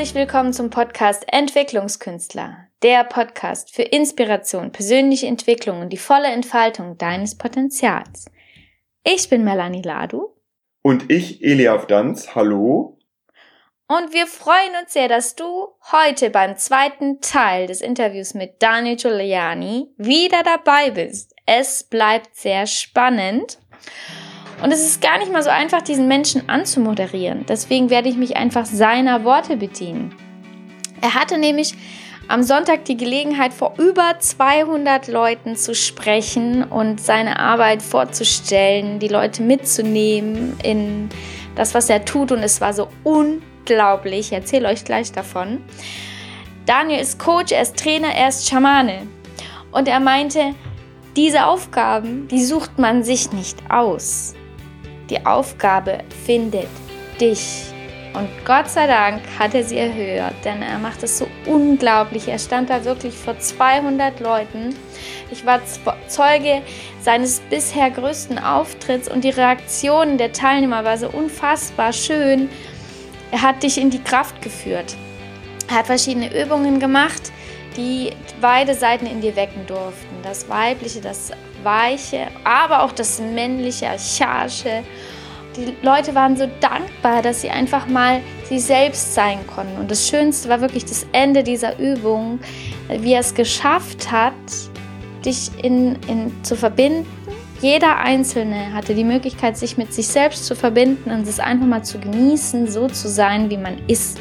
Herzlich willkommen zum Podcast Entwicklungskünstler, der Podcast für Inspiration, persönliche Entwicklung und die volle Entfaltung deines Potenzials. Ich bin Melanie Ladu. Und ich, Eliav Danz. Hallo. Und wir freuen uns sehr, dass du heute beim zweiten Teil des Interviews mit Daniel Giuliani wieder dabei bist. Es bleibt sehr spannend. Und es ist gar nicht mal so einfach, diesen Menschen anzumoderieren. Deswegen werde ich mich einfach seiner Worte bedienen. Er hatte nämlich am Sonntag die Gelegenheit, vor über 200 Leuten zu sprechen und seine Arbeit vorzustellen, die Leute mitzunehmen in das, was er tut. Und es war so unglaublich. Ich erzähle euch gleich davon. Daniel ist Coach, er ist Trainer, er ist Schamane. Und er meinte, diese Aufgaben, die sucht man sich nicht aus. Die Aufgabe findet dich. Und Gott sei Dank hat er sie erhört, denn er macht es so unglaublich. Er stand da wirklich vor 200 Leuten. Ich war Zeuge seines bisher größten Auftritts und die Reaktionen der Teilnehmer war so unfassbar schön. Er hat dich in die Kraft geführt. Er hat verschiedene Übungen gemacht, die beide Seiten in dir wecken durften. Das Weibliche, das Weiche, aber auch das Männliche, Archaische. Die Leute waren so dankbar, dass sie einfach mal sie selbst sein konnten. Und das Schönste war wirklich das Ende dieser Übung, wie er es geschafft hat, dich in, in, zu verbinden. Jeder Einzelne hatte die Möglichkeit, sich mit sich selbst zu verbinden und es einfach mal zu genießen, so zu sein, wie man ist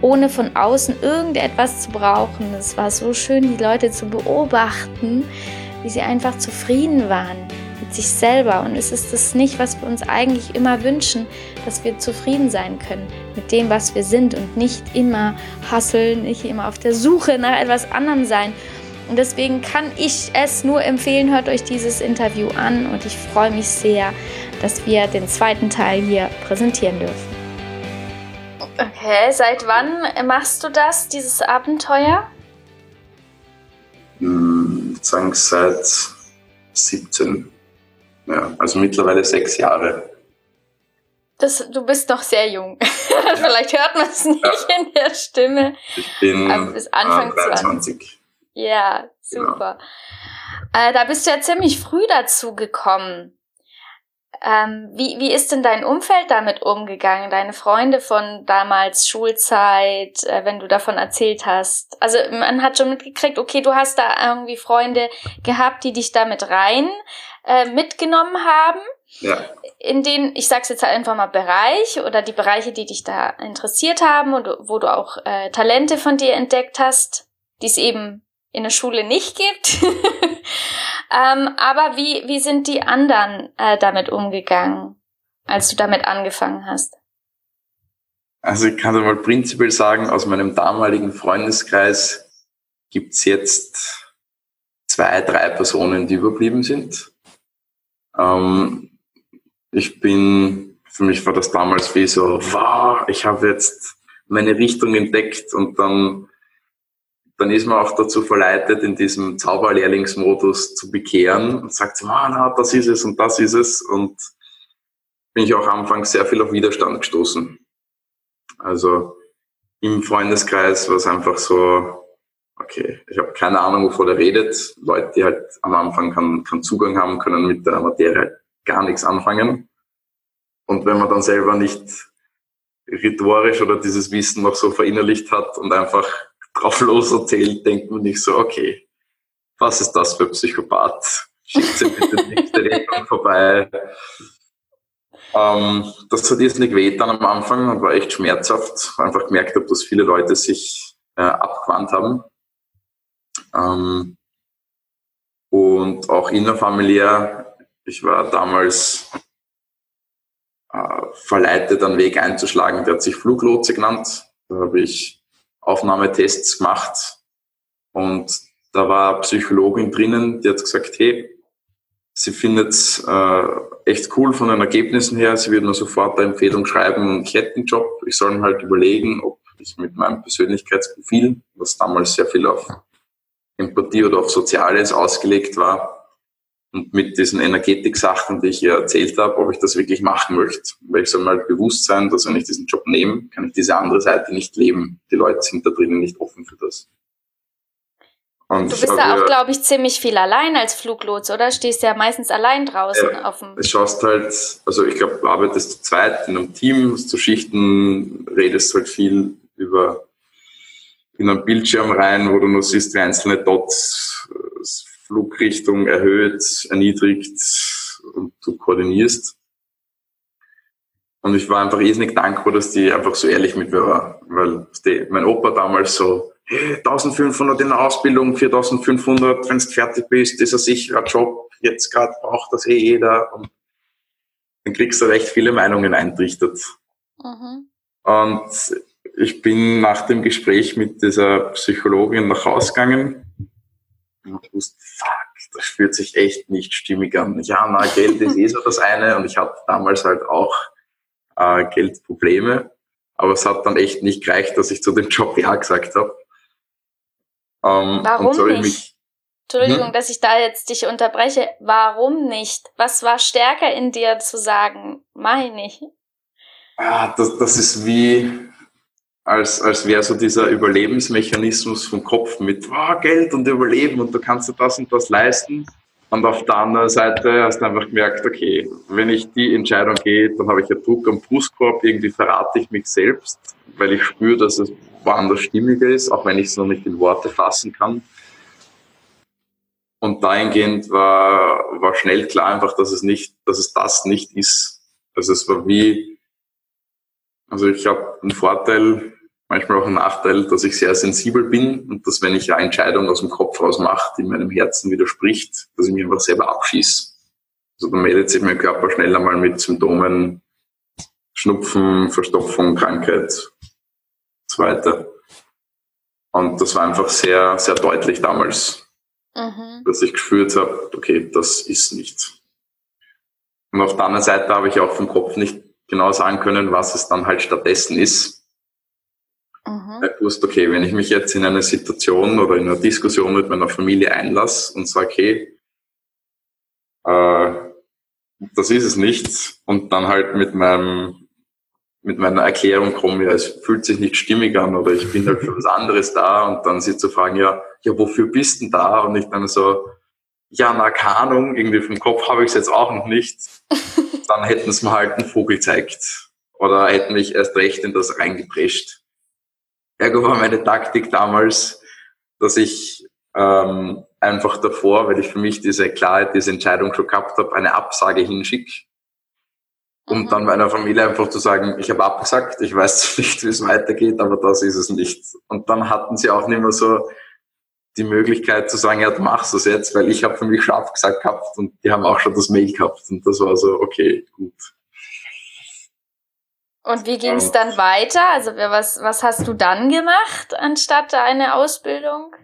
ohne von außen irgendetwas zu brauchen. Es war so schön, die Leute zu beobachten, wie sie einfach zufrieden waren mit sich selber. Und es ist das nicht, was wir uns eigentlich immer wünschen, dass wir zufrieden sein können mit dem, was wir sind und nicht immer hasseln, nicht immer auf der Suche nach etwas anderem sein. Und deswegen kann ich es nur empfehlen, hört euch dieses Interview an und ich freue mich sehr, dass wir den zweiten Teil hier präsentieren dürfen. Okay, seit wann machst du das, dieses Abenteuer? Hm, ich sagen seit 17. Ja, also mittlerweile sechs Jahre. Das, du bist doch sehr jung. Ja. Vielleicht hört man es nicht ja. in der Stimme. Ich bin Aber bis Anfang 23. 20. Ja, super. Genau. Äh, da bist du ja ziemlich früh dazu gekommen. Ähm, wie, wie ist denn dein Umfeld damit umgegangen? Deine Freunde von damals Schulzeit, äh, wenn du davon erzählt hast? Also man hat schon mitgekriegt, okay, du hast da irgendwie Freunde gehabt, die dich damit rein äh, mitgenommen haben. Ja. In den, ich sag's jetzt halt einfach mal Bereich oder die Bereiche, die dich da interessiert haben und wo du auch äh, Talente von dir entdeckt hast, die es eben in der Schule nicht gibt. ähm, aber wie, wie sind die anderen äh, damit umgegangen, als du damit angefangen hast? Also ich kann mal prinzipiell sagen, aus meinem damaligen Freundeskreis gibt's jetzt zwei, drei Personen, die überblieben sind. Ähm, ich bin, für mich war das damals wie so, wow, ich habe jetzt meine Richtung entdeckt und dann dann ist man auch dazu verleitet, in diesem Zauberlehrlingsmodus zu bekehren und sagt, ah, na, das ist es und das ist es. Und bin ich auch anfangs sehr viel auf Widerstand gestoßen. Also im Freundeskreis war es einfach so, okay, ich habe keine Ahnung, wovon er redet. Leute, die halt am Anfang keinen, keinen Zugang haben, können mit der Materie halt gar nichts anfangen. Und wenn man dann selber nicht rhetorisch oder dieses Wissen noch so verinnerlicht hat und einfach drauf los erzählt, denkt man nicht so, okay, was ist das für Psychopath? Schickt sie bitte nicht Rechnung vorbei. Ähm, das hat irrsinnig weh dann am Anfang und war echt schmerzhaft. Einfach gemerkt habe, dass viele Leute sich äh, abgewandt haben. Ähm, und auch innerfamiliär, ich war damals äh, verleitet, einen Weg einzuschlagen, der hat sich Fluglotse genannt. Da habe ich Aufnahmetests gemacht. Und da war eine Psychologin drinnen, die hat gesagt, hey, sie findet es äh, echt cool von den Ergebnissen her, sie würde mir sofort eine Empfehlung schreiben, ich hätte einen Job, ich soll mir halt überlegen, ob ich mit meinem Persönlichkeitsprofil, was damals sehr viel auf Empathie oder auf Soziales ausgelegt war, und mit diesen Energetik-Sachen, die ich hier erzählt habe, ob ich das wirklich machen möchte. Weil ich soll mal bewusst sein, dass wenn ich diesen Job nehme, kann ich diese andere Seite nicht leben. Die Leute sind da drinnen nicht offen für das. Und du bist da auch, glaube ich, ziemlich viel allein als Fluglotse, oder? Stehst ja meistens allein draußen ja, auf dem. Du schaust halt, also ich glaube, du arbeitest zu zweit in einem Team, zu Schichten, redest halt viel über in einen Bildschirm rein, wo du nur siehst, wie einzelne Dots Flugrichtung erhöht, erniedrigt und du koordinierst. Und ich war einfach irrsinnig dankbar, dass die einfach so ehrlich mit mir war. Weil die, mein Opa damals so, hey, 1500 in der Ausbildung, 4500, wenn du fertig bist, ist ein sicherer Job, jetzt gerade braucht das eh jeder. Und dann kriegst du recht viele Meinungen eintrichtert. Mhm. Und ich bin nach dem Gespräch mit dieser Psychologin nach Hause gegangen und wusste, fuck, das fühlt sich echt nicht stimmig an. Ja, na, Geld ist eh so das eine und ich hatte damals halt auch äh, Geldprobleme, aber es hat dann echt nicht gereicht, dass ich zu dem Job Ja gesagt habe. Ähm, Warum nicht? Mich, Entschuldigung, hm? dass ich da jetzt dich unterbreche. Warum nicht? Was war stärker in dir zu sagen, mach ich? Ah, das, das ist wie, als, als wäre so dieser Überlebensmechanismus vom Kopf mit oh, Geld und Überleben und du kannst dir das und das leisten. Und auf der anderen Seite hast du einfach gemerkt, okay, wenn ich die Entscheidung gehe, dann habe ich ja Druck am Brustkorb, irgendwie verrate ich mich selbst, weil ich spüre, dass es woanders stimmiger ist, auch wenn ich es noch nicht in Worte fassen kann. Und dahingehend war, war schnell klar einfach, dass es nicht, dass es das nicht ist. Also es war wie, also ich habe einen Vorteil, manchmal auch einen Nachteil, dass ich sehr sensibel bin und dass wenn ich eine Entscheidung aus dem Kopf raus mache, die meinem Herzen widerspricht, dass ich mich einfach selber abschieße. Also dann meldet sich mein Körper schnell einmal mit Symptomen, Schnupfen, Verstopfung, Krankheit, so weiter. Und das war einfach sehr, sehr deutlich damals, mhm. dass ich gespürt habe, okay, das ist nichts. Und auf der anderen Seite habe ich auch vom Kopf nicht genau sagen können, was es dann halt stattdessen ist Mhm. Ich wusste, okay, wenn ich mich jetzt in eine Situation oder in eine Diskussion mit meiner Familie einlasse und sage, okay, äh, das ist es nicht, und dann halt mit meinem mit meiner Erklärung komme, ja, es fühlt sich nicht stimmig an oder ich bin halt für was anderes da und dann sie zu fragen, ja, ja, wofür bist denn da? Und ich dann so, ja, na, keine Ahnung, irgendwie vom Kopf habe ich es jetzt auch noch nicht. Dann hätten sie mir halt einen Vogel gezeigt oder hätten mich erst recht in das reingeprescht. Ergo war meine Taktik damals, dass ich ähm, einfach davor, weil ich für mich diese Klarheit, diese Entscheidung schon gehabt habe, eine Absage hinschicke. Um mhm. dann meiner Familie einfach zu sagen, ich habe abgesagt, ich weiß nicht, wie es weitergeht, aber das ist es nicht. Und dann hatten sie auch nicht mehr so die Möglichkeit zu sagen, ja, du machst das jetzt, weil ich habe für mich schon abgesagt gehabt und die haben auch schon das Mail gehabt. Und das war so, okay, gut. Und wie ging es dann weiter? Also was, was hast du dann gemacht anstatt eine Ausbildung?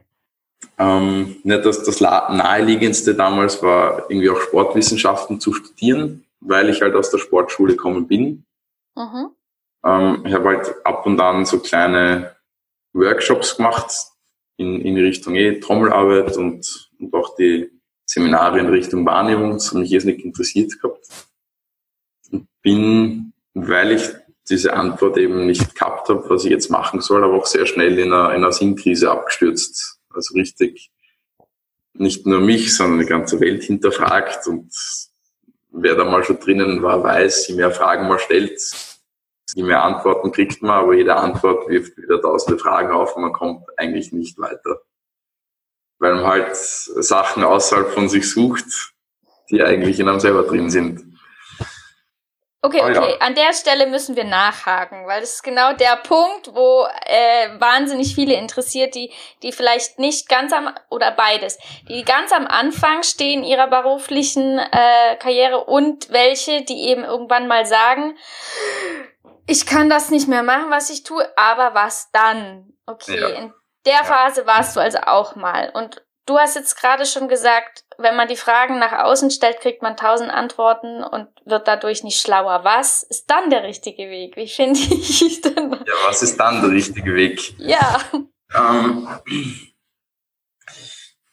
Ähm, ne, das, das naheliegendste damals war irgendwie auch Sportwissenschaften zu studieren, weil ich halt aus der Sportschule gekommen bin. Mhm. Ähm, ich habe halt ab und an so kleine Workshops gemacht in, in Richtung eh Trommelarbeit und, und auch die Seminare in Richtung Wahrnehmung. Das hat mich nicht interessiert gehabt. Und bin, weil ich diese Antwort eben nicht gehabt habe, was ich jetzt machen soll, aber auch sehr schnell in einer, in einer Sinnkrise abgestürzt. Also richtig nicht nur mich, sondern die ganze Welt hinterfragt und wer da mal schon drinnen war, weiß, je mehr Fragen man stellt, je mehr Antworten kriegt man, aber jede Antwort wirft wieder tausende Fragen auf und man kommt eigentlich nicht weiter. Weil man halt Sachen außerhalb von sich sucht, die eigentlich in einem selber drin sind. Okay, okay. Oh, ja. An der Stelle müssen wir nachhaken, weil das ist genau der Punkt, wo äh, wahnsinnig viele interessiert, die, die vielleicht nicht ganz am oder beides, die ganz am Anfang stehen ihrer beruflichen äh, Karriere und welche, die eben irgendwann mal sagen, ich kann das nicht mehr machen, was ich tue, aber was dann? Okay, ja. in der Phase warst du also auch mal. Und du hast jetzt gerade schon gesagt, wenn man die Fragen nach außen stellt, kriegt man tausend Antworten und wird dadurch nicht schlauer. Was ist dann der richtige Weg? Wie finde ich denn? Ja, was ist dann der richtige Weg? Ja. Ähm,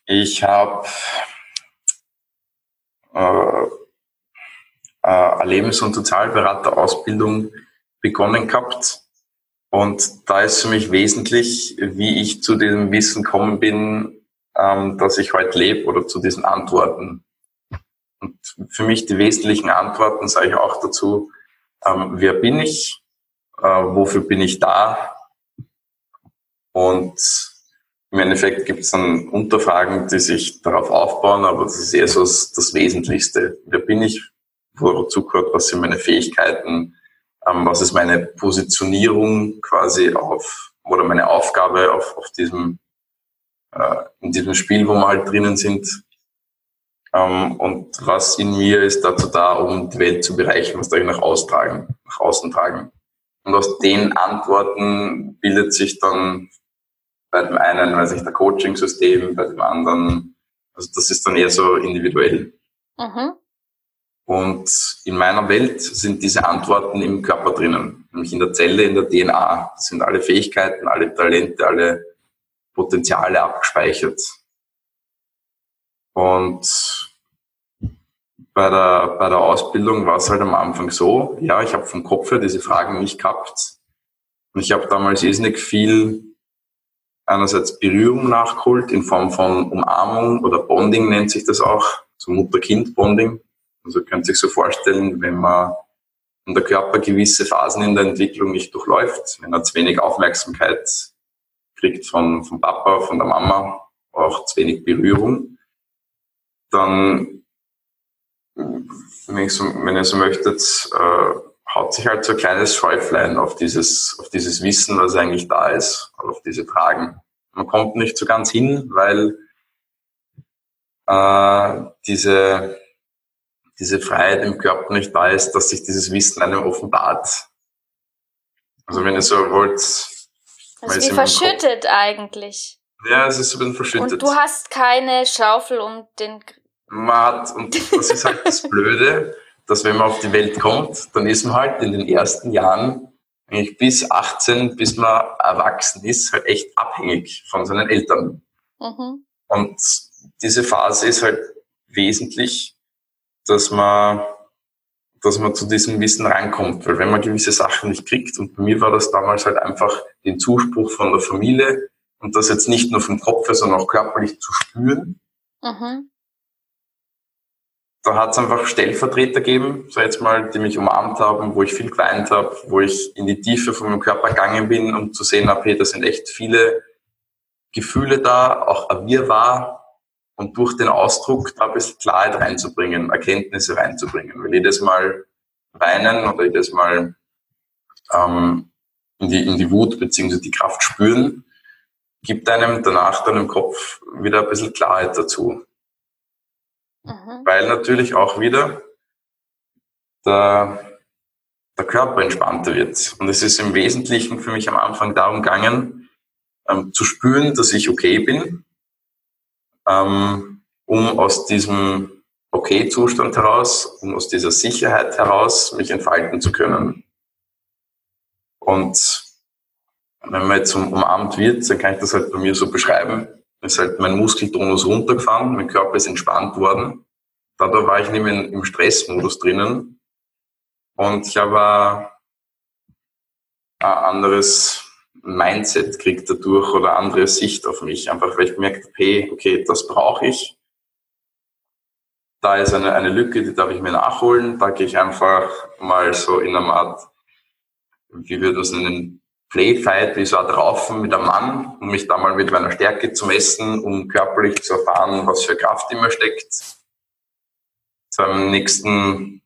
ich habe äh, äh, eine Lebens- und Sozialberaterausbildung begonnen gehabt. Und da ist für mich wesentlich, wie ich zu diesem Wissen gekommen bin, ähm, dass ich heute lebe oder zu diesen Antworten. Und für mich die wesentlichen Antworten sage ich auch dazu, ähm, wer bin ich, äh, wofür bin ich da und im Endeffekt gibt es dann Unterfragen, die sich darauf aufbauen, aber das ist eher so das, das Wesentlichste. Wer bin ich, wozu gehört, was sind meine Fähigkeiten, ähm, was ist meine Positionierung quasi auf, oder meine Aufgabe auf, auf diesem, äh, in diesem Spiel, wo wir halt drinnen sind. Ähm, und was in mir ist dazu da, um die Welt zu bereichern, was da ich nach, austragen, nach außen tragen. Und aus den Antworten bildet sich dann bei dem einen, weiß ich, der Coaching-System, bei dem anderen, also das ist dann eher so individuell. Mhm. Und in meiner Welt sind diese Antworten im Körper drinnen, nämlich in der Zelle, in der DNA. Das sind alle Fähigkeiten, alle Talente, alle Potenziale abgespeichert. Und bei der, bei der Ausbildung war es halt am Anfang so, ja, ich habe vom Kopf her diese Fragen nicht gehabt. Und ich habe damals irrsinnig viel einerseits Berührung nachgeholt in Form von Umarmung oder Bonding nennt sich das auch, so Mutter-Kind-Bonding. Also könnt ihr sich so vorstellen, wenn man wenn der Körper gewisse Phasen in der Entwicklung nicht durchläuft, wenn er zu wenig Aufmerksamkeit kriegt von, von Papa, von der Mama, auch zu wenig Berührung, dann, wenn, ich so, wenn ihr so möchtet, äh, haut sich halt so ein kleines Schäuflein auf dieses, auf dieses Wissen, was eigentlich da ist, auf diese Fragen. Man kommt nicht so ganz hin, weil äh, diese, diese Freiheit im Körper nicht da ist, dass sich dieses Wissen einem offenbart. Also wenn ihr so wollt. Es ist wie verschüttet eigentlich. Ja, es ist so ein bisschen verschüttet. Und du hast keine Schaufel um den. Man hat, und das ist halt das Blöde, dass wenn man auf die Welt kommt, dann ist man halt in den ersten Jahren eigentlich bis 18, bis man erwachsen ist, halt echt abhängig von seinen Eltern. Mhm. Und diese Phase ist halt wesentlich, dass man, dass man zu diesem Wissen reinkommt. Weil wenn man gewisse Sachen nicht kriegt, und bei mir war das damals halt einfach den Zuspruch von der Familie und das jetzt nicht nur vom Kopf, sondern auch körperlich zu spüren, mhm. Da hat es einfach Stellvertreter gegeben, so jetzt mal, die mich umarmt haben, wo ich viel geweint habe, wo ich in die Tiefe von meinem Körper gegangen bin, um zu sehen, okay, da sind echt viele Gefühle da, auch ein Wir war und durch den Ausdruck da ein bisschen Klarheit reinzubringen, Erkenntnisse reinzubringen. Weil jedes Mal weinen oder jedes Mal ähm, in, die, in die Wut beziehungsweise die Kraft spüren, gibt einem danach dann im Kopf wieder ein bisschen Klarheit dazu. Mhm. Weil natürlich auch wieder der, der Körper entspannter wird. Und es ist im Wesentlichen für mich am Anfang darum gegangen, ähm, zu spüren, dass ich okay bin, ähm, um aus diesem Okay-Zustand heraus, um aus dieser Sicherheit heraus mich entfalten zu können. Und wenn man jetzt umarmt wird, dann kann ich das halt bei mir so beschreiben ist halt mein Muskeltonus runtergefahren, mein Körper ist entspannt worden. Dadurch war ich mehr im Stressmodus drinnen. Und ich habe ein anderes Mindset gekriegt dadurch oder andere Sicht auf mich. Einfach weil ich habe, hey, okay, das brauche ich. Da ist eine, eine Lücke, die darf ich mir nachholen. Da gehe ich einfach mal so in einer Art, wie wir das nennen, Playfight, wie so ein Raufen mit einem Mann, um mich da mal mit meiner Stärke zu messen, um körperlich zu erfahren, was für Kraft immer steckt. Zum nächsten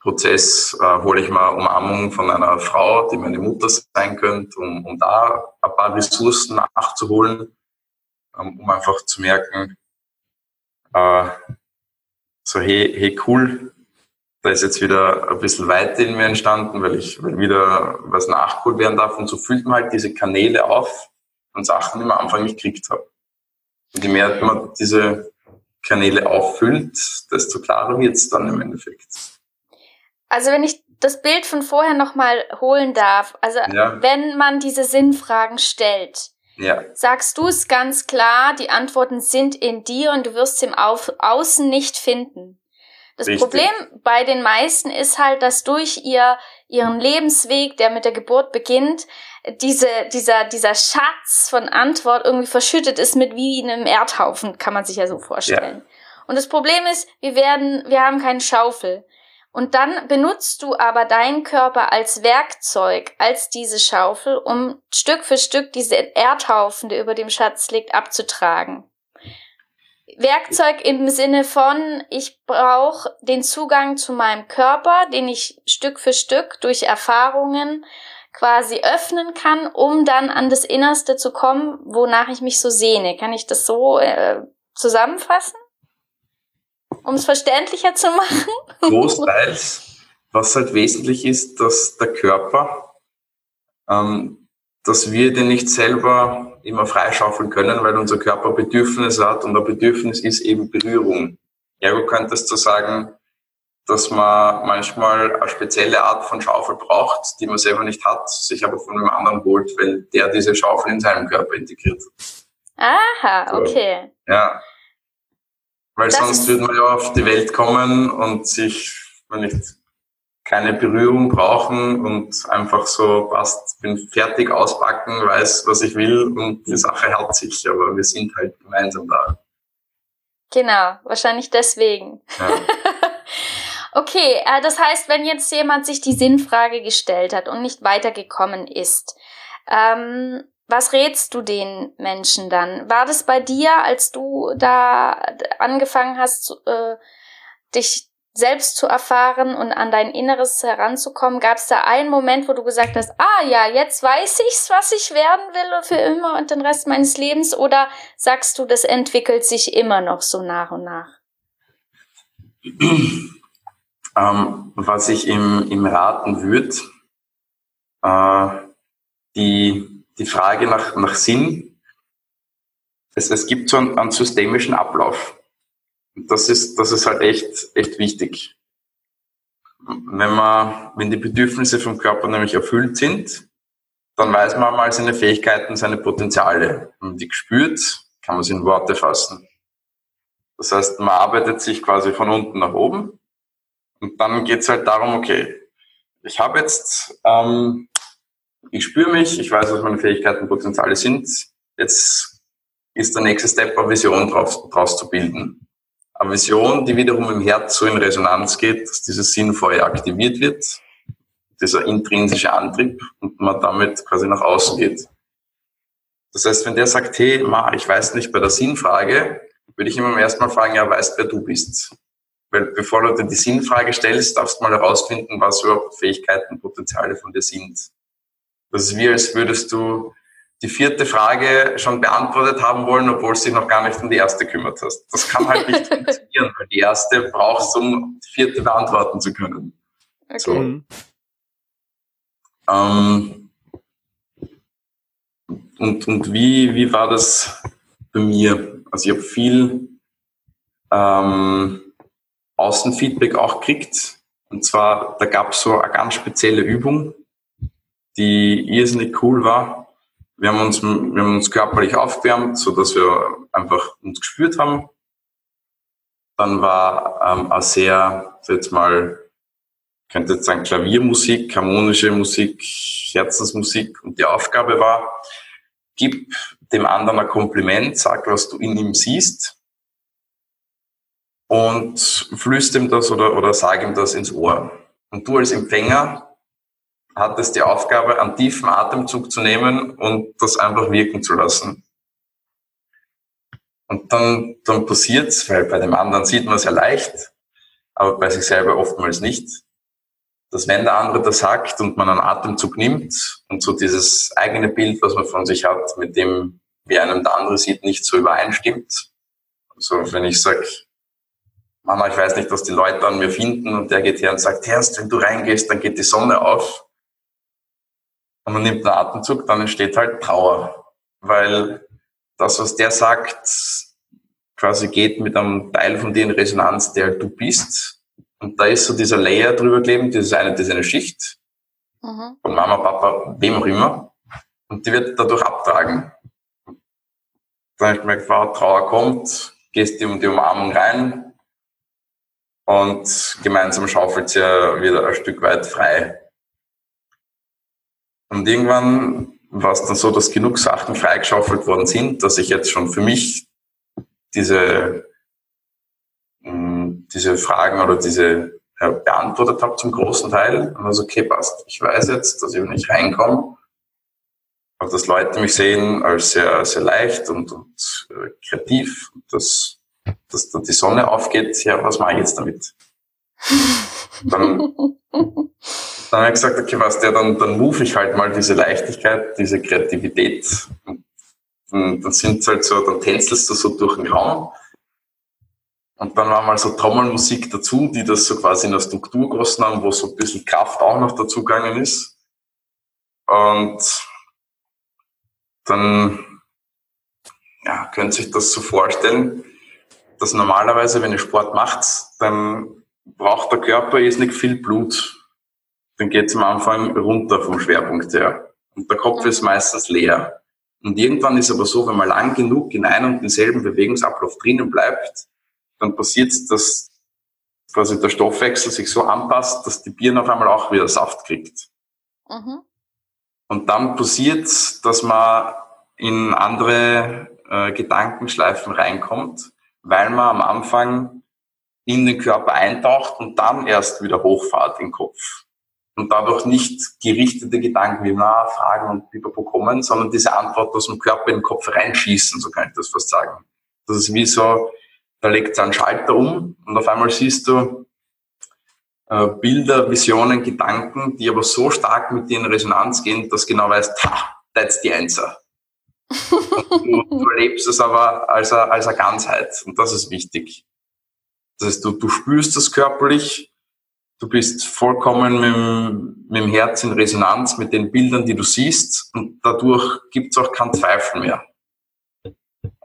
Prozess äh, hole ich mal Umarmung von einer Frau, die meine Mutter sein könnte, um, um da ein paar Ressourcen nachzuholen, ähm, um einfach zu merken, äh, so hey, hey cool, da ist jetzt wieder ein bisschen Weite in mir entstanden, weil ich weil wieder was nachgeholt werden darf. Und so füllt man halt diese Kanäle auf und Sachen, die man am Anfang nicht gekriegt hat. Und je mehr man diese Kanäle auffüllt, desto klarer wird es dann im Endeffekt. Also wenn ich das Bild von vorher nochmal holen darf, also ja. wenn man diese Sinnfragen stellt, ja. sagst du es ganz klar, die Antworten sind in dir und du wirst sie im Au Außen nicht finden. Das Richtig. Problem bei den meisten ist halt, dass durch ihr, ihren Lebensweg, der mit der Geburt beginnt, diese, dieser, dieser Schatz von Antwort irgendwie verschüttet ist mit wie einem Erdhaufen, kann man sich ja so vorstellen. Ja. Und das Problem ist, wir werden, wir haben keine Schaufel. Und dann benutzt du aber deinen Körper als Werkzeug, als diese Schaufel, um Stück für Stück diese Erdhaufen, der über dem Schatz liegt, abzutragen. Werkzeug im Sinne von, ich brauche den Zugang zu meinem Körper, den ich Stück für Stück durch Erfahrungen quasi öffnen kann, um dann an das Innerste zu kommen, wonach ich mich so sehne. Kann ich das so äh, zusammenfassen? Um es verständlicher zu machen? Großteils. Was halt wesentlich ist, dass der Körper, ähm, dass wir den nicht selber immer freischaufeln können, weil unser Körper Bedürfnisse hat und ein Bedürfnis ist eben Berührung. Ergo könntest du sagen, dass man manchmal eine spezielle Art von Schaufel braucht, die man selber nicht hat, sich aber von einem anderen holt, weil der diese Schaufel in seinem Körper integriert hat. Aha, okay. So, ja. Weil das sonst würde man ja auf die Welt kommen und sich, wenn nicht keine Berührung brauchen und einfach so passt, bin fertig auspacken, weiß, was ich will und die Sache hält sich, aber wir sind halt gemeinsam da. Genau, wahrscheinlich deswegen. Ja. okay, äh, das heißt, wenn jetzt jemand sich die Sinnfrage gestellt hat und nicht weitergekommen ist, ähm, was rätst du den Menschen dann? War das bei dir, als du da angefangen hast, äh, dich selbst zu erfahren und an dein Inneres heranzukommen? Gab es da einen Moment, wo du gesagt hast, ah ja, jetzt weiß ich's, was ich werden will für immer und den Rest meines Lebens? Oder sagst du, das entwickelt sich immer noch so nach und nach? Ähm, was ich ihm, ihm raten würde, äh, die, die Frage nach, nach Sinn, es, es gibt so einen, einen systemischen Ablauf das ist, das ist halt echt, echt wichtig. Wenn man, wenn die Bedürfnisse vom Körper nämlich erfüllt sind, dann weiß man mal seine Fähigkeiten, seine Potenziale. Man die gespürt, kann man sie in Worte fassen. Das heißt, man arbeitet sich quasi von unten nach oben und dann geht's halt darum, okay, ich habe jetzt, ähm, ich spüre mich, ich weiß, was meine Fähigkeiten Potenziale sind. Jetzt ist der nächste Step, eine Vision draus, draus zu bilden eine Vision, die wiederum im Herz so in Resonanz geht, dass dieses Sinnfeuer aktiviert wird, dieser intrinsische Antrieb und man damit quasi nach außen geht. Das heißt, wenn der sagt, hey, Ma, ich weiß nicht bei der Sinnfrage, würde ich immer erstmal fragen, ja, weißt, wer du bist? Weil bevor du dir die Sinnfrage stellst, darfst du mal herausfinden, was überhaupt Fähigkeiten, Potenziale von dir sind. Das ist wie, als würdest du die vierte Frage schon beantwortet haben wollen, obwohl du dich noch gar nicht um die erste kümmert hast. Das kann halt nicht funktionieren, weil die erste brauchst, um die vierte beantworten zu können. Okay. So. Mhm. Ähm, und und wie, wie war das bei mir? Also ich habe viel ähm, Außenfeedback auch gekriegt. Und zwar, da gab es so eine ganz spezielle Übung, die irrsinnig cool war wir haben uns, wir haben uns körperlich aufgewärmt, so dass wir einfach uns gespürt haben. Dann war ähm, ein sehr, jetzt mal, könnte jetzt sagen Klaviermusik, harmonische Musik, Herzensmusik und die Aufgabe war, gib dem anderen ein Kompliment, sag, was du in ihm siehst und flüst ihm das oder, oder sag ihm das ins Ohr. Und du als Empfänger hat es die Aufgabe, einen tiefen Atemzug zu nehmen und das einfach wirken zu lassen. Und dann, dann passiert's, weil bei dem anderen sieht man es ja leicht, aber bei sich selber oftmals nicht, dass wenn der andere das sagt und man einen Atemzug nimmt und so dieses eigene Bild, was man von sich hat, mit dem, wie einem der andere sieht, nicht so übereinstimmt. Also wenn ich sage, Mama, ich weiß nicht, was die Leute an mir finden und der geht her und sagt, Herrst, wenn du reingehst, dann geht die Sonne auf man nimmt einen Atemzug, dann entsteht halt Trauer. Weil das, was der sagt, quasi geht mit einem Teil von dir in Resonanz, der du bist. Und da ist so dieser Layer drüber kleben, das ist eine, das ist eine Schicht. Mhm. Von Mama, Papa, wem auch immer. Und die wird dadurch abtragen. Dann habe ich gemerkt, wow, Trauer kommt, gehst du um die Umarmung rein, und gemeinsam schaufelt sie ja wieder ein Stück weit frei. Und irgendwann war es dann so, dass genug Sachen freigeschaufelt worden sind, dass ich jetzt schon für mich diese, hm, diese Fragen oder diese ja, beantwortet habe zum großen Teil. Und also, okay, passt. Ich weiß jetzt, dass ich, ich reinkomme, auch dass Leute mich sehen als sehr, sehr leicht und, und äh, kreativ, dass, dass da die Sonne aufgeht. Ja, was mache ich jetzt damit? Dann, dann habe ich gesagt, okay, was der, dann, dann move ich halt mal diese Leichtigkeit, diese Kreativität. Und dann, sind halt so, dann tänzelst du so durch den Raum. Und dann war mal so Trommelmusik dazu, die das so quasi in der Struktur gegossen haben, wo so ein bisschen Kraft auch noch dazugegangen ist. Und dann ja, könnt sich das so vorstellen, dass normalerweise, wenn ihr Sport macht, dann braucht der Körper jetzt nicht viel Blut. Dann geht es am Anfang runter vom Schwerpunkt her. Und der Kopf ist meistens leer. Und irgendwann ist aber so, wenn man lang genug in einem und denselben Bewegungsablauf drinnen bleibt, dann passiert es, dass quasi der Stoffwechsel sich so anpasst, dass die Birne auf einmal auch wieder Saft kriegt. Mhm. Und dann passiert dass man in andere äh, Gedankenschleifen reinkommt, weil man am Anfang in den Körper eintaucht und dann erst wieder hochfahrt im Kopf. Und dadurch nicht gerichtete Gedanken wie na, Fragen und Pipapo kommen, sondern diese Antwort aus dem Körper in den Kopf reinschießen, so kann ich das fast sagen. Das ist wie so, da legt es einen Schalter um und auf einmal siehst du äh, Bilder, Visionen, Gedanken, die aber so stark mit dir in Resonanz gehen, dass du genau weißt, ha, that's the answer. du, du erlebst es aber als eine, als eine Ganzheit und das ist wichtig. Das heißt, du, du spürst das körperlich, du bist vollkommen mit dem, mit dem Herz in Resonanz mit den Bildern, die du siehst und dadurch gibt es auch keinen Zweifel mehr.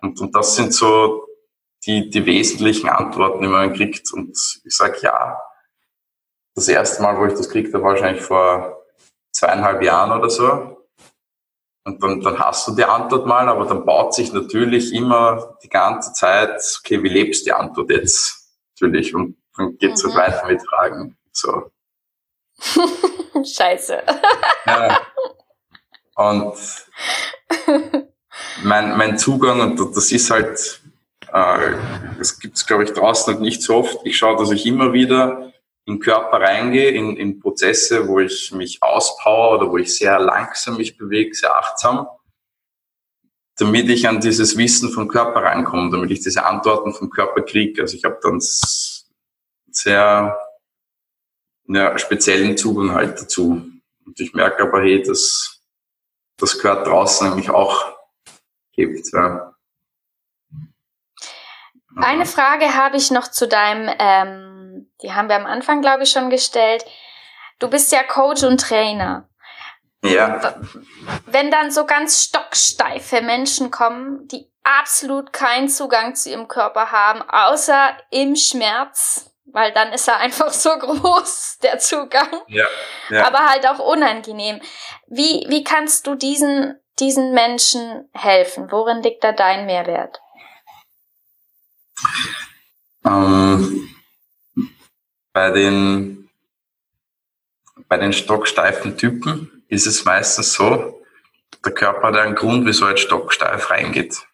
Und, und das sind so die, die wesentlichen Antworten, die man kriegt. Und ich sage ja, das erste Mal, wo ich das kriegte, war wahrscheinlich vor zweieinhalb Jahren oder so. Und dann, dann hast du die Antwort mal, aber dann baut sich natürlich immer die ganze Zeit, okay, wie lebst du die Antwort jetzt? natürlich. Und dann geht es mhm. weiter mit Fragen. So. Scheiße. Ja. Und mein, mein Zugang, und das ist halt, äh, das gibt es, glaube ich, draußen halt nicht so oft. Ich schaue, dass ich immer wieder in Körper reingehe, in, in Prozesse, wo ich mich auspower oder wo ich sehr langsam mich bewege, sehr achtsam damit ich an dieses Wissen vom Körper reinkomme, damit ich diese Antworten vom Körper kriege. Also ich habe dann sehr ja, speziellen Zugang halt dazu. Und ich merke aber, hey, das, das gehört draußen nämlich auch gibt. Ja. Eine Frage habe ich noch zu deinem, ähm, die haben wir am Anfang, glaube ich, schon gestellt. Du bist ja Coach und Trainer. Ja. Wenn dann so ganz stocksteife Menschen kommen, die absolut keinen Zugang zu ihrem Körper haben, außer im Schmerz, weil dann ist er einfach so groß, der Zugang. Ja, ja. Aber halt auch unangenehm. Wie, wie kannst du diesen, diesen Menschen helfen? Worin liegt da dein Mehrwert? Ähm, bei den, bei den stocksteifen Typen ist es meistens so, der Körper hat einen Grund, wieso er stocksteif reingeht.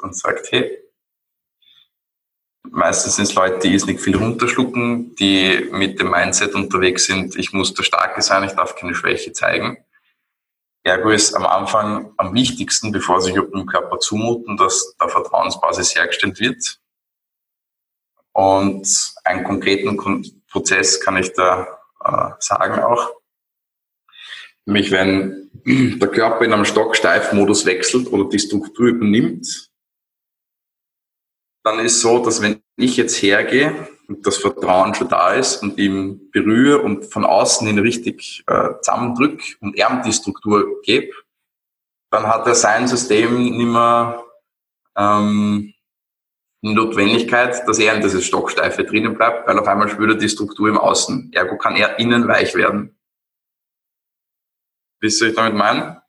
Und, sagt, hey, meistens sind es Leute, die nicht viel runterschlucken, die mit dem Mindset unterwegs sind, ich muss der Starke sein, ich darf keine Schwäche zeigen. Ergo ist am Anfang am wichtigsten, bevor sich dem Körper zumuten, dass der Vertrauensbasis hergestellt wird. Und einen konkreten Prozess kann ich da äh, sagen auch. Nämlich wenn der Körper in einem Stocksteifmodus wechselt oder die Struktur übernimmt, dann ist so, dass wenn ich jetzt hergehe und das Vertrauen schon da ist und ihm berühre und von außen ihn richtig äh, zusammendrück und ihm die Struktur gebe, dann hat er sein System nicht mehr ähm, Notwendigkeit, dass er in dieses Stocksteife drinnen bleibt, weil auf einmal spürt er die Struktur im Außen. Ergo kann er innen weich werden. Wisst ihr, was ich damit meine?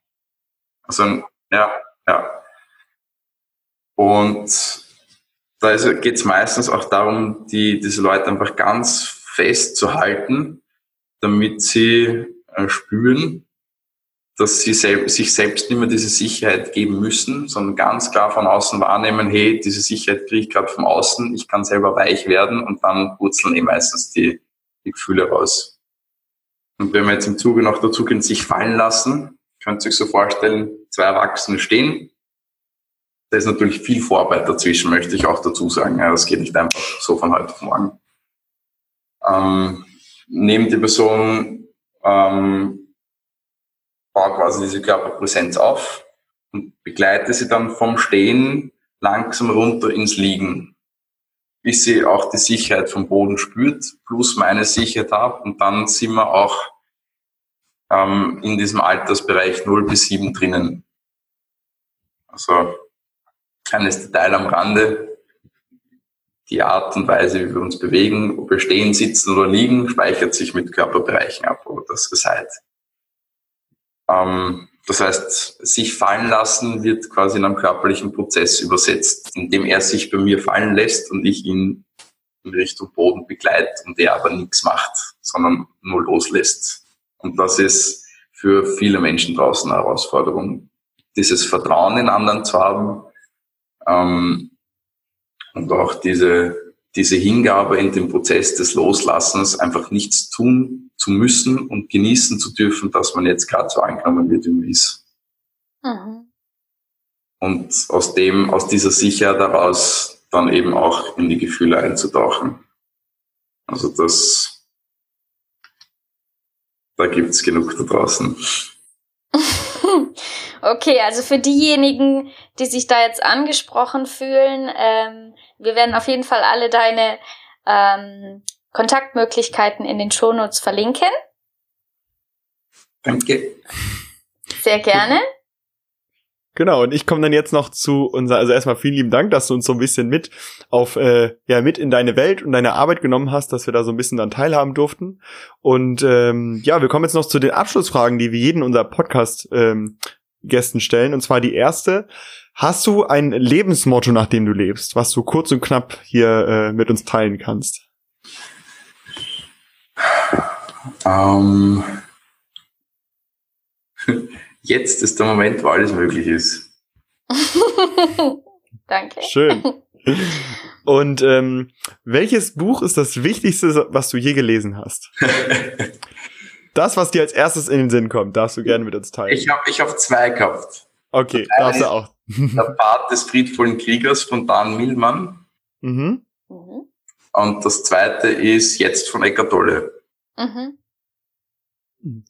Also, ja, ja. Und da geht es meistens auch darum, die, diese Leute einfach ganz fest zu halten, damit sie äh, spüren, dass sie sel sich selbst nicht mehr diese Sicherheit geben müssen, sondern ganz klar von außen wahrnehmen, hey, diese Sicherheit kriege ich gerade vom Außen, ich kann selber weich werden und dann purzeln eh meistens die, die Gefühle raus. Und wenn wir jetzt im Zuge noch dazu gehen, sich fallen lassen, könnt ihr euch so vorstellen, zwei Erwachsene stehen. Da ist natürlich viel Vorarbeit dazwischen, möchte ich auch dazu sagen. Ja, das geht nicht einfach so von heute auf morgen. Ähm, neben die Person ähm, baue quasi diese Körperpräsenz auf und begleite sie dann vom Stehen langsam runter ins Liegen, bis sie auch die Sicherheit vom Boden spürt, plus meine Sicherheit habe und dann sind wir auch ähm, in diesem Altersbereich 0 bis 7 drinnen. Also kleines Detail am Rande. Die Art und Weise, wie wir uns bewegen, ob wir stehen, sitzen oder liegen, speichert sich mit Körperbereichen ab, oder das seid. Ähm, das heißt, sich fallen lassen wird quasi in einem körperlichen Prozess übersetzt, indem er sich bei mir fallen lässt und ich ihn in Richtung Boden begleite und er aber nichts macht, sondern nur loslässt. Und das ist für viele Menschen draußen eine Herausforderung, dieses Vertrauen in anderen zu haben ähm, und auch diese, diese Hingabe in den Prozess des Loslassens, einfach nichts tun zu müssen und genießen zu dürfen, dass man jetzt gerade so angenommen wird, wie man ist. Mhm. Und aus dem, aus dieser Sicherheit daraus dann eben auch in die Gefühle einzutauchen. Also das da gibt's genug da draußen. Okay, also für diejenigen, die sich da jetzt angesprochen fühlen, ähm, wir werden auf jeden Fall alle deine ähm, Kontaktmöglichkeiten in den Shownotes verlinken. Danke. Sehr gerne. Genau, und ich komme dann jetzt noch zu unser, also erstmal vielen lieben Dank, dass du uns so ein bisschen mit auf, äh, ja, mit in deine Welt und deine Arbeit genommen hast, dass wir da so ein bisschen dann teilhaben durften. Und ähm, ja, wir kommen jetzt noch zu den Abschlussfragen, die wir jeden unserer Podcast ähm, Gästen stellen. Und zwar die erste. Hast du ein Lebensmotto, nach dem du lebst, was du kurz und knapp hier äh, mit uns teilen kannst? Um jetzt ist der Moment, wo alles möglich ist. Danke. Schön. Und ähm, welches Buch ist das Wichtigste, was du je gelesen hast? Das, was dir als erstes in den Sinn kommt, darfst du gerne mit uns teilen. Ich habe ich hab zwei gehabt. Okay, darfst du auch. der Part des friedvollen Kriegers von Dan Millmann. Mhm. mhm. Und das zweite ist Jetzt von Eckart Tolle. Mhm.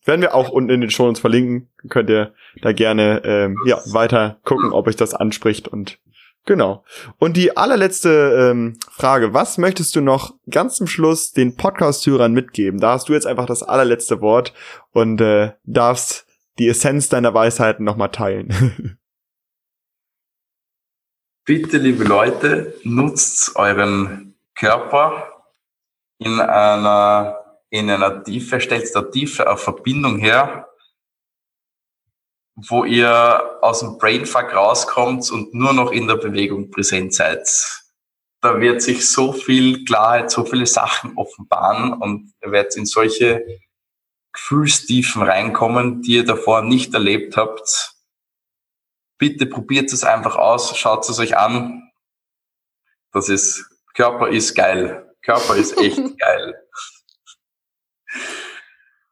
Werden wir auch unten in den Show uns verlinken. Könnt ihr da gerne ähm, ja, weiter gucken, ob euch das anspricht und genau. Und die allerletzte ähm, Frage, was möchtest du noch ganz zum Schluss den Podcast-Hörern mitgeben? Da hast du jetzt einfach das allerletzte Wort und äh, darfst die Essenz deiner Weisheiten nochmal teilen. Bitte, liebe Leute, nutzt euren Körper in einer in einer Tiefe, stellt da Tiefe auf Verbindung her, wo ihr aus dem Brainfuck rauskommt und nur noch in der Bewegung präsent seid. Da wird sich so viel Klarheit, so viele Sachen offenbaren und ihr werdet in solche Gefühlstiefen reinkommen, die ihr davor nicht erlebt habt. Bitte probiert es einfach aus, schaut es euch an. Das ist, Körper ist geil. Körper ist echt geil.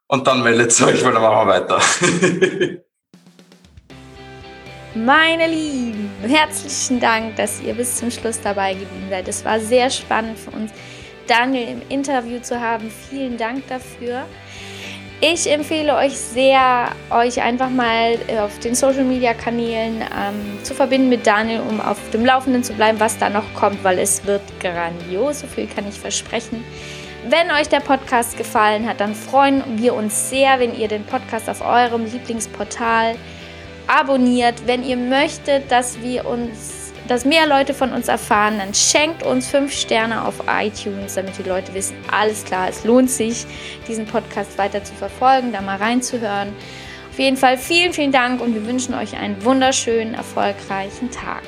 Und dann meldet euch, weil dann machen wir weiter. Meine Lieben, herzlichen Dank, dass ihr bis zum Schluss dabei geblieben seid. Es war sehr spannend für uns, Daniel im Interview zu haben. Vielen Dank dafür. Ich empfehle euch sehr, euch einfach mal auf den Social Media Kanälen ähm, zu verbinden mit Daniel, um auf dem Laufenden zu bleiben, was da noch kommt, weil es wird grandios. So viel kann ich versprechen. Wenn euch der Podcast gefallen hat, dann freuen wir uns sehr, wenn ihr den Podcast auf eurem Lieblingsportal abonniert. Wenn ihr möchtet, dass wir uns, dass mehr Leute von uns erfahren, dann schenkt uns fünf Sterne auf iTunes, damit die Leute wissen, alles klar, es lohnt sich, diesen Podcast weiter zu verfolgen, da mal reinzuhören. Auf jeden Fall vielen, vielen Dank und wir wünschen euch einen wunderschönen, erfolgreichen Tag.